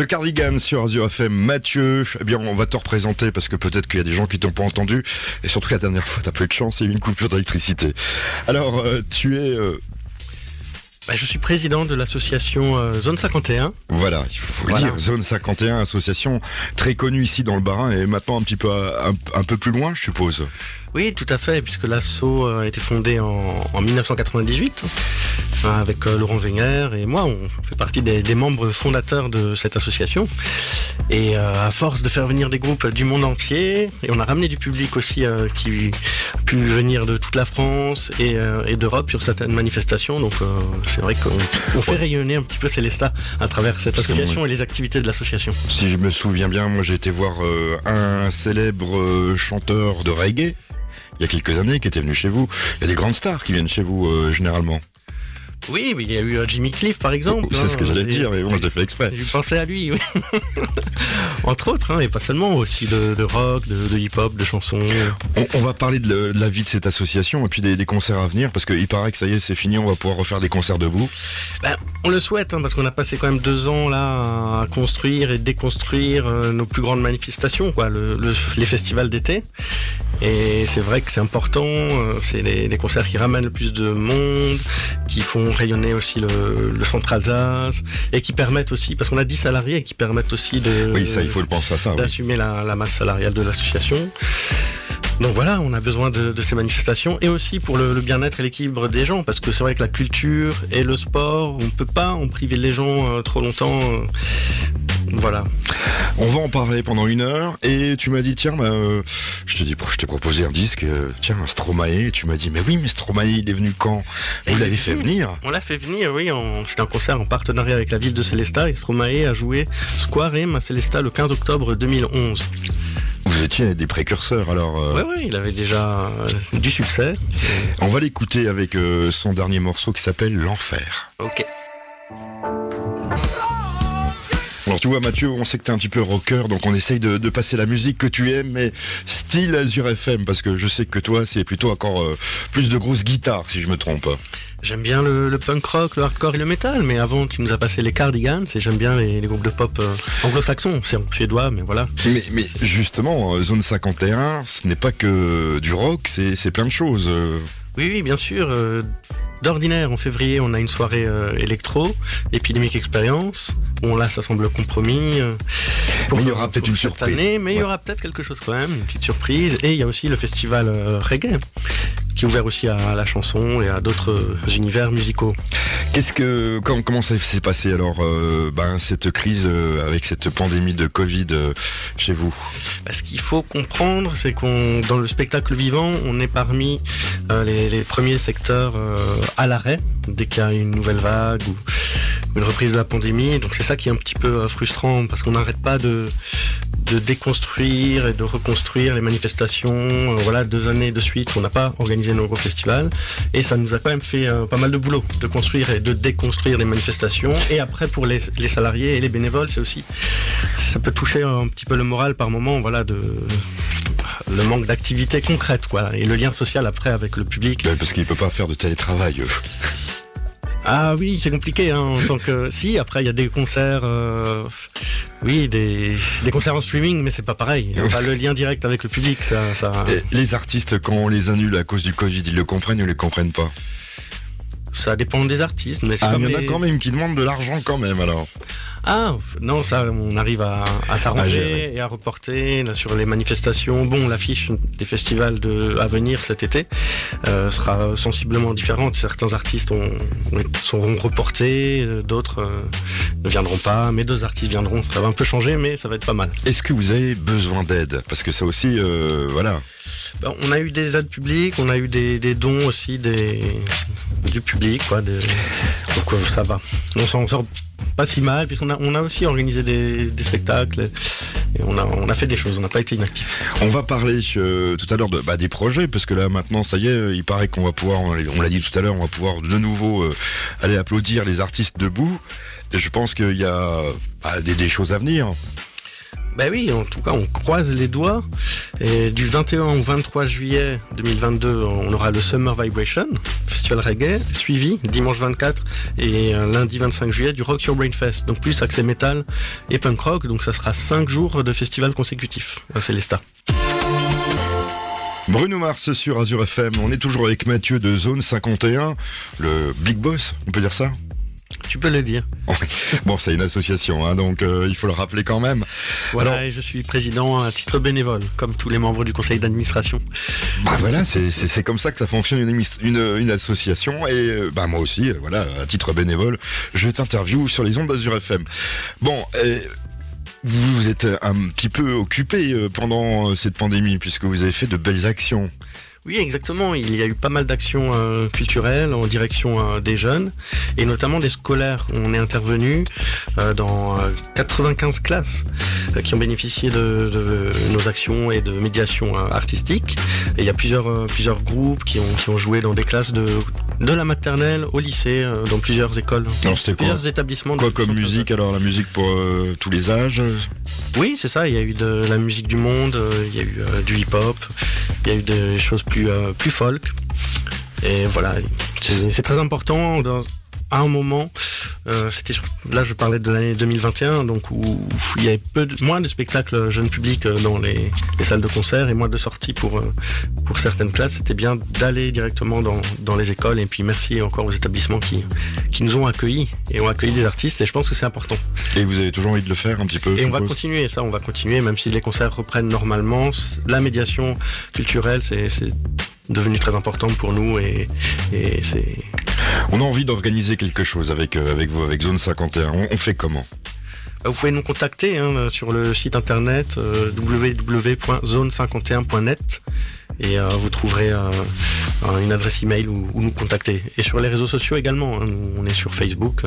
The Cardigan sur Azure FM. Mathieu, eh bien, on va te représenter parce que peut-être qu'il y a des gens qui t'ont pas entendu. Et surtout la dernière fois, t'as pas eu de chance, il y a eu une coupure d'électricité. Alors, euh, tu es euh, Bah, je suis président de l'association euh, Zone 51. Voilà, il faut le Voilà. dire, Zone 51, association très connue ici dans le Bas-Rhin et maintenant un petit peu un, un peu plus loin, je suppose. Oui, tout à fait, puisque l'asso euh, a été fondé en, en 1998 hein, avec euh, Laurent Wenger et moi, on fait partie des, des membres fondateurs de cette association. Et euh, à force de faire venir des groupes du monde entier, et on a ramené du public aussi euh, qui a pu venir de toute la France et, euh, et d'Europe sur certaines manifestations. Donc c'est vrai qu'on on fait rayonner un petit peu Célestat à travers cette association et les activités de l'association. Si je me souviens bien, moi j'ai été voir un célèbre chanteur de reggae il y a quelques années qui était venu chez vous. Il y a des grandes stars qui viennent chez vous euh, généralement. Oui, mais il y a eu euh, Jimmy Cliff par exemple. C'est ce que hein, j'allais c'est- dire, mais bon, je l'ai fait exprès. J'ai dû penser à lui, oui. Entre autres, hein, et pas seulement, aussi de, de rock, de, de hip-hop, de chansons. On, on va parler de, le- de la vie de cette association et puis des, des concerts à venir parce qu'il paraît que ça y est, c'est fini, on va pouvoir refaire des concerts debout. Ben, on le souhaite, hein, parce qu'on a passé quand même deux ans là à construire et déconstruire euh, nos plus grandes manifestations, quoi, le, le- les festivals d'été. Et c'est vrai que c'est important, euh, c'est les, les concerts qui ramènent le plus de monde, qui font rayonner aussi le, le centre Alsace, et qui permettent aussi, parce qu'on a 10 salariés, et qui permettent aussi de... Oui, ça, il faut le penser à ça. oui. d'assumer la, la masse salariale de l'association. Donc voilà, on a besoin de, de ces manifestations et aussi pour le, le bien-être et l'équilibre des gens, parce que c'est vrai que la culture et le sport, on ne peut pas en priver les gens euh, trop longtemps. euh, voilà. On va en parler pendant une heure et tu m'as dit tiens bah, euh, je te dis je t'ai proposé un disque euh, tiens un Stromae et tu m'as dit mais oui mais Stromae il est venu quand? Vous l'avez fait venir On l'a fait venir, oui, c'était un concert en partenariat avec la ville de Célestat et Stromae a joué Square M à Célestat le 15 octobre 2011. Vous étiez des précurseurs alors euh, Oui, oui, il avait déjà euh, du succès. on va l'écouter avec euh, son dernier morceau qui s'appelle L'enfer. Ok. Alors tu vois Mathieu, on sait que t'es un petit peu rocker, donc on essaye de, de passer la musique que tu aimes, mais style Azure FM, parce que je sais que toi c'est plutôt encore euh, plus de grosses guitares si je me trompe. J'aime bien le, le punk rock, le hardcore et le metal, mais avant tu nous as passé les Cardigans et j'aime bien les, les groupes de pop euh, anglo-saxons, c'est en suédois, mais voilà. Mais, mais justement, euh, Zone 51, ce n'est pas que du rock, c'est plein de choses. Oui, oui, bien sûr. D'ordinaire, en février, on a une soirée euh, électro, Epidemic Experience. Bon, là, ça semble compromis. euh, Mais il y aura peut-être une surprise. année, mais il y aura peut-être quelque chose quand même, une petite surprise. Et il y a aussi le festival euh, reggae, qui est ouvert aussi à la chanson et à d'autres univers musicaux. Qu'est-ce que comment, comment ça s'est passé alors euh, ben, cette crise euh, avec cette pandémie de Covid euh, chez vous? Bah, Ce qu'il faut comprendre, c'est qu'on dans le spectacle vivant, on est parmi les, les premiers secteurs à l'arrêt dès qu'il y a une nouvelle vague ou une reprise de la pandémie. Donc c'est ça qui est un petit peu frustrant parce qu'on n'arrête pas de, de déconstruire et de reconstruire les manifestations. Voilà, deux années de suite, on n'a pas organisé nos gros festivals et ça nous a quand même fait euh, pas mal de boulot de construire et de déconstruire les manifestations. Et après pour les, les salariés et les bénévoles, c'est aussi ça peut toucher un petit peu le moral par moment, voilà, de le manque d'activité concrète, quoi, et le lien social après avec le public. Parce qu'il peut pas faire de télétravail. Ah oui, c'est compliqué, hein, en tant que. Si, après il y a des concerts, euh, oui, des, des concerts en streaming, mais c'est pas pareil. Il a pas le lien direct avec le public, ça, les artistes, quand on les annule à cause du Covid, ils le comprennent ou ils le comprennent pas? Ça dépend des artistes, mais c'est Ah, il y en a les- quand même qui demandent de l'argent quand même alors. Ah non, ça, on arrive à, s'arranger gérer. et à reporter là, sur les manifestations. Bon, l'affiche des festivals de, à venir cet été euh, sera sensiblement différente. Certains artistes ont, ont- seront reportés, euh, d'autres euh, ne viendront pas, mais deux artistes viendront. Ça va un peu changer, mais ça va être pas mal. Est-ce que vous avez besoin d'aide? Parce que ça aussi, euh, voilà. Ben, on a eu des aides publiques, on a eu des, dons aussi du public, quoi. donc euh, ça va. On s'en sort pas si mal, puisqu'on a, aussi organisé des, spectacles et on a, fait des choses, on n'a pas été inactifs. On va parler euh, tout à l'heure bah, des projets, parce que là maintenant, ça y est, il paraît qu'on va pouvoir, on l'a dit tout à l'heure, on va pouvoir de nouveau euh, aller applaudir les artistes debout. Et je pense qu'il y a bah, des choses à venir. Ben oui, en tout cas, on croise les doigts. Et du 21 au 23 juillet 2022, on aura le Summer Vibration, festival reggae, suivi dimanche 24 et euh, lundi 25 juillet du Rock Your Brain Fest. Donc plus accès métal et punk rock. Donc ça sera 5 jours de festival consécutif. C'est les stars. Bruno Mars sur Azure FM. On est toujours avec Mathieu de Zone 51, le big boss, on peut dire ça? Tu peux le dire. bon, c'est une association, hein, donc euh, il faut le rappeler quand même. Voilà, et je suis président à titre bénévole, comme tous les membres du conseil d'administration. Bah voilà, c'est comme ça que ça fonctionne une, une, une association. Et euh, bah moi aussi, euh, voilà, à titre bénévole, je t'interview sur les ondes d'Azur FM. Bon, vous vous êtes un petit peu occupé pendant cette pandémie, puisque vous avez fait de belles actions. Oui, exactement. Il y a eu pas mal d'actions euh, culturelles en direction euh, des jeunes et notamment des scolaires. On est intervenu euh, dans 95 classes qui ont bénéficié de, de, nos actions et de médiation artistique. Et il y a plusieurs, plusieurs groupes qui ont, qui ont joué dans des classes de, de la maternelle au lycée, dans plusieurs écoles, non, plusieurs établissements. Quoi comme musique Alors la musique pour tous les âges? Oui, c'est ça. Il y a eu de la musique du monde, il y a eu du hip-hop, il y a eu des choses plus, euh, plus folk. Et voilà, c'est très important à un moment, euh, c'était là je parlais de l'année 2021, donc où, il y avait peu moins de spectacles jeunes publics euh, dans les, salles de concert et moins de sorties pour pour certaines places. C'était bien d'aller directement dans, dans, les écoles et puis merci encore aux établissements qui qui nous ont accueillis et ont accueilli des artistes et je pense que c'est important. Et vous avez toujours envie de le faire un petit peu Et on va continuer ça, on va continuer même si les concerts reprennent normalement. La médiation culturelle, c'est devenu très important pour nous et, c'est. On a envie d'organiser quelque chose avec, euh, avec vous, avec Zone 51. On, fait comment bah, vous pouvez nous contacter hein, sur le site internet euh, www.zone51.net et euh, vous trouverez euh, une adresse email où, où, nous contacter. Et sur les réseaux sociaux également, hein, on est sur Facebook.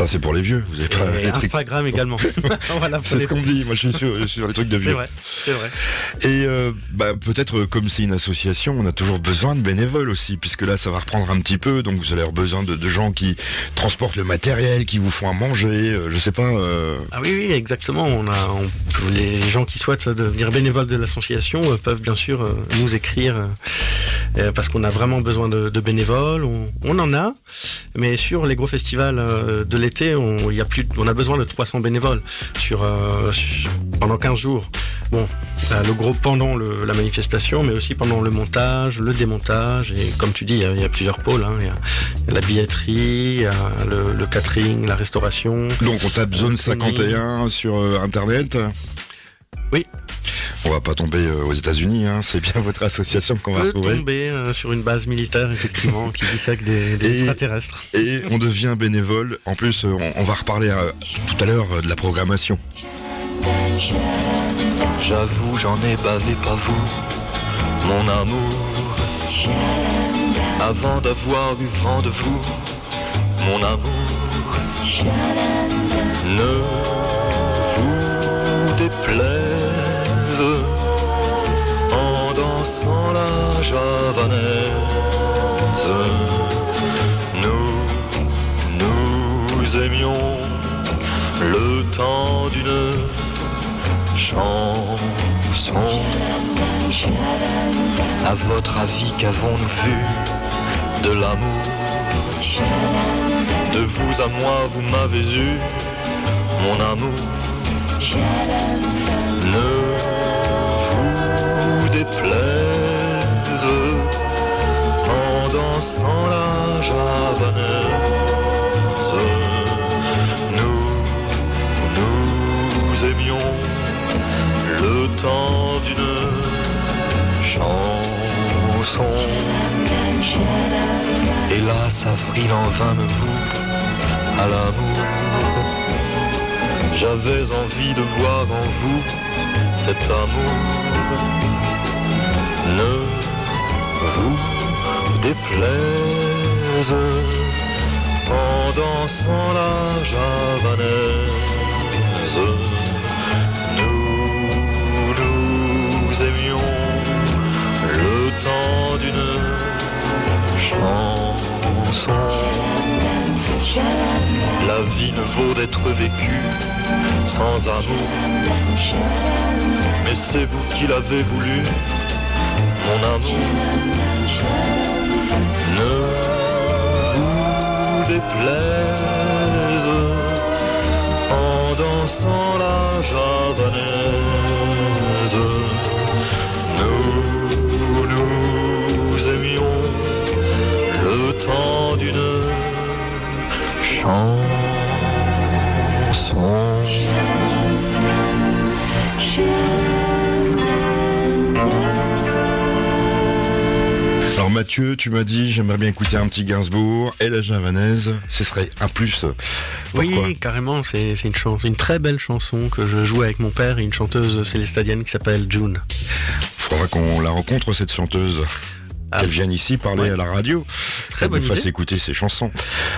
Ça c'est pour les vieux, vous avez pas et Instagram également. voilà, c'est ce qu'on me dit, moi je suis sur, sur les trucs de vieux. C'est vrai, c'est vrai. Et euh, bah, peut-être comme c'est une association, on a toujours besoin de bénévoles aussi, puisque là ça va reprendre un petit peu, donc vous allez avoir besoin de, de gens qui transportent le matériel, qui vous font à manger, je sais pas. Ah oui, oui, exactement. On a, on, les gens qui souhaitent devenir bénévoles de l'association peuvent bien sûr nous écrire euh, euh, parce qu'on a vraiment besoin de, bénévoles. On, en a, mais sur les gros festivals euh, de l'été, on, y a plus, on a besoin de 300 bénévoles sur, pendant 15 jours. Bon, le gros pendant la manifestation, mais aussi pendant le montage, le démontage, et comme tu dis, il y a, plusieurs pôles. Hein. Il, y a, la billetterie, le, le, catering, la restauration. Donc on tape zone 51 sur Internet Oui, on va pas tomber euh, aux États-Unis, hein. c'est bien votre association qu'on va retrouver. tomber euh, sur une base militaire, effectivement, qui dissèque des, des extraterrestres. Et on devient bénévole. En plus, euh, on, va reparler tout à l'heure de la programmation. J'avoue, j'en ai bavé, pas vous, mon amour. Avant d'avoir eu vent de vous, mon amour. Ne vous déplaise en dansant la javanaise. Nous, nous aimions le temps d'une chanson. À votre avis, qu'avons-nous vu de l'amour? De vous à moi, vous m'avez eu, mon amour. Déplaise en dansant la javanaise. Nous, nous aimions le temps d'une chanson. Hélas, avril en vain me vous à l'amour. J'avais envie de voir en vous cet amour déplaise en dansant la javanaise. Nous, nous aimions le temps d'une chanson. La vie ne vaut d'être vécue sans amour. Mais c'est vous qui l'avez voulu mon amour. Ne déplaise en dansant la javanaise. Nous nous aimions le temps d'une chanson. Mathieu, tu m'as dit j'aimerais bien écouter un petit Gainsbourg et la javanaise, ce serait un plus. Pourquoi Oui, carrément, c'est une, une très belle chanson que je joue avec mon père et une chanteuse célestadienne qui s'appelle June. Faudra qu'on la rencontre cette chanteuse. Ah. Qu'elle vienne ici parler Ouais. à la radio. Très Qu'elle nous fasse écouter ses chansons.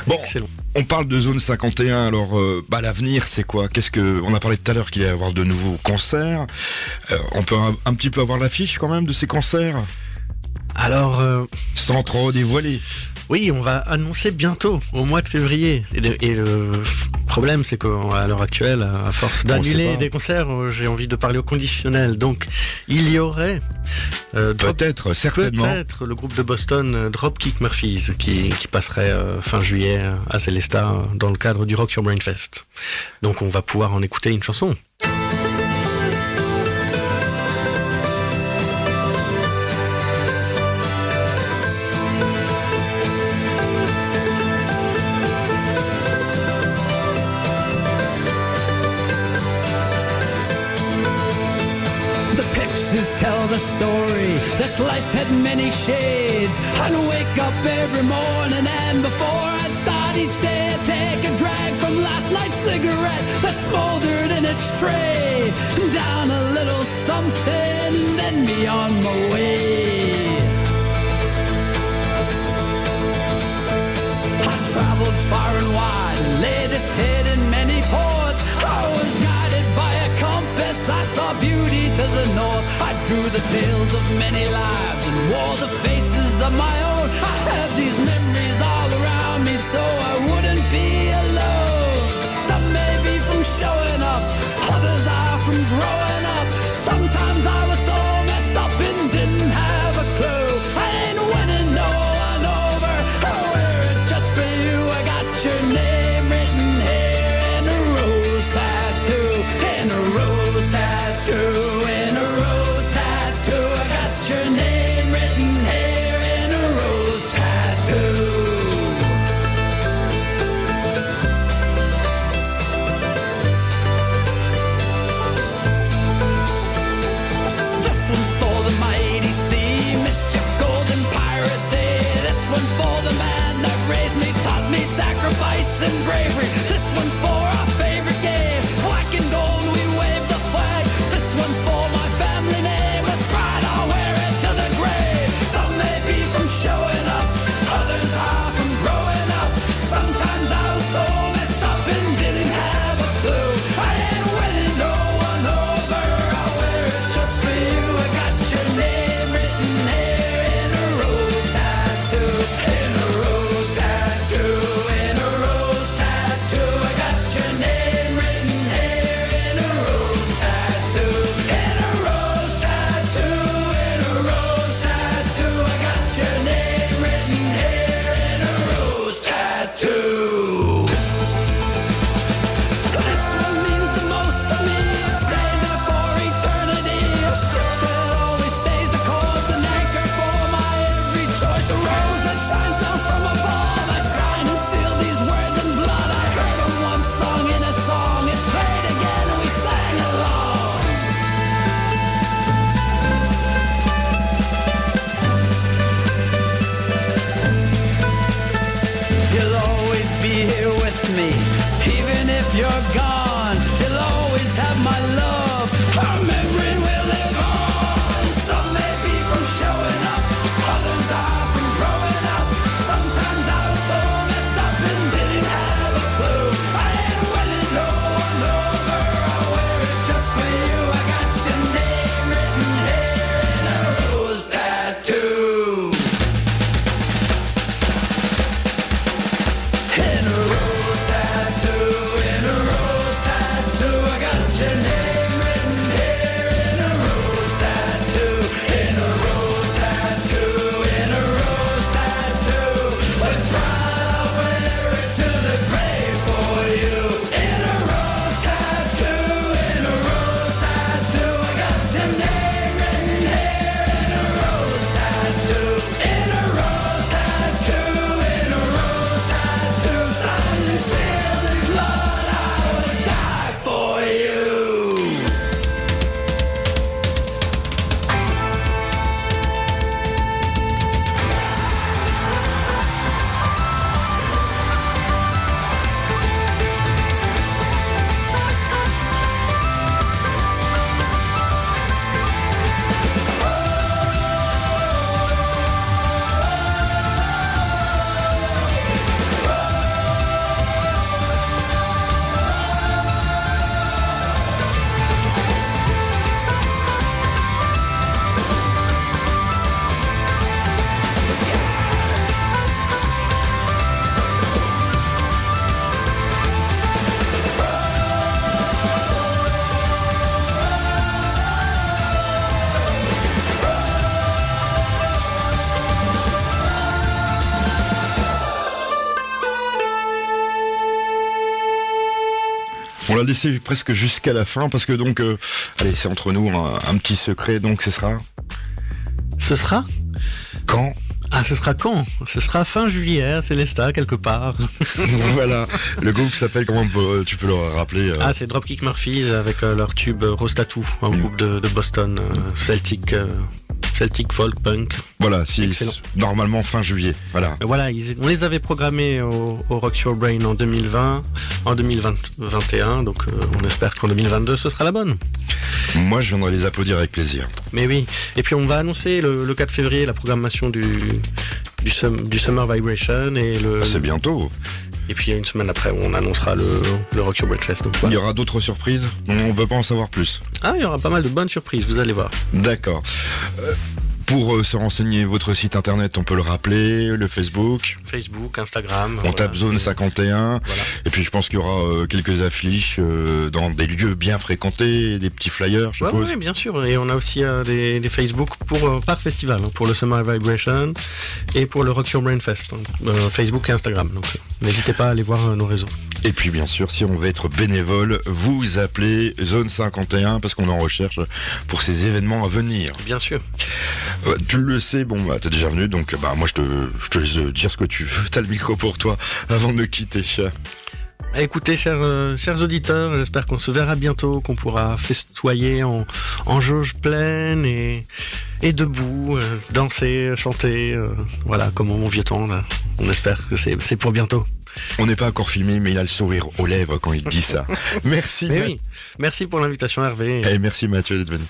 Bon, Excellent. on parle de zone 51. Alors, euh, bah l'avenir, c'est quoi? Qu'est-ce que on a parlé tout à l'heure qu'il allait y avoir de nouveaux concerts. Euh, on peut un, un petit peu avoir l'affiche quand même de ces concerts, Alors, euh, sans trop dévoiler. oui, on va annoncer bientôt, au mois de février. Et le, et le problème, c'est qu'à l'heure actuelle, à force d'annuler des concerts, euh, j'ai envie de parler au conditionnel. Donc, il y aurait euh, Peut-être, certainement. peut-être le groupe de Boston euh, Dropkick Murphys qui, qui passerait euh, fin juillet à Célestat euh, dans le cadre du Rock Your Brain Fest. Donc, on va pouvoir en écouter une chanson. Pictures tell the story. This life had many shades. I'd wake up every morning and before I'd start each day, I'd take a drag from last night's cigarette that smoldered in its tray. Down a little something, then be on my way. I traveled far and wide, laid this head in many ports. I was guided by a compass, I saw beauty to the north. Drew the tales of many lives and wore the faces of my own. I had these memories all around me so I wouldn't be Presque jusqu'à la fin parce que donc, euh, allez, c'est entre nous un, un petit secret. Donc, ce sera Ce sera quand Ah, ce sera quand Ce sera fin juillet, à Célesta, quelque part. Voilà. Le groupe s'appelle comment tu peux le rappeler euh, Ah, c'est Dropkick Murphys avec euh, leur tube Rose Tattoo, un groupe de, de Boston, euh, Celtic, euh, folk punk. Voilà, si excellent. normalement fin juillet. Voilà. Et Voilà, ils- on les avait programmés au, au Rock Your Brain en 2020, en 2021, donc euh, on espère qu'en 2022 ce sera la bonne. Moi, je viendrai les applaudir avec plaisir. Mais oui, et puis on va annoncer le, le 4 février la programmation du, du, sum- du Summer Vibration et le Ah, C'est bientôt. Et puis une semaine après on annoncera le, le Rock Your Fest. Donc, Il y aura d'autres surprises. On peut pas en savoir plus. Ah, il y aura pas mal de bonnes surprises, vous allez voir. D'accord. Euh, pour euh, se renseigner, votre site internet, on peut le rappeler, le Facebook. Facebook, Instagram. On voilà, tape zone c'est- 51. Voilà. Et puis je pense qu'il y aura euh, quelques affiches euh, dans des lieux bien fréquentés, des petits flyers, je Ouais, suppose. ouais, bien sûr. Et on a aussi des, des Facebook pour par festival, hein, pour le Summer Vibration et pour le Rock Your Brain Fest, hein, Facebook et Instagram. Donc n'hésitez pas à aller voir nos réseaux. Et puis bien sûr, si on veut être bénévole, vous appelez Zone 51 parce qu'on en recherche pour ces événements à venir. Bien sûr. Euh, tu le sais, bon, bah, t'es déjà venu, donc bah moi je te, je te laisse dire ce que tu veux. T'as le micro pour toi avant de quitter. Écoutez, chers, euh, chers auditeurs, j'espère qu'on se verra bientôt, qu'on pourra festoyer en, en jauge pleine et, et debout, euh, danser, chanter, euh, voilà, comme au mon vieux temps. Là. On espère que c'est pour bientôt. On n'est pas encore filmé, mais il a le sourire aux lèvres quand il dit ça. Merci. Mais oui, merci pour l'invitation Hervé. Eh, merci Mathieu d'être venu.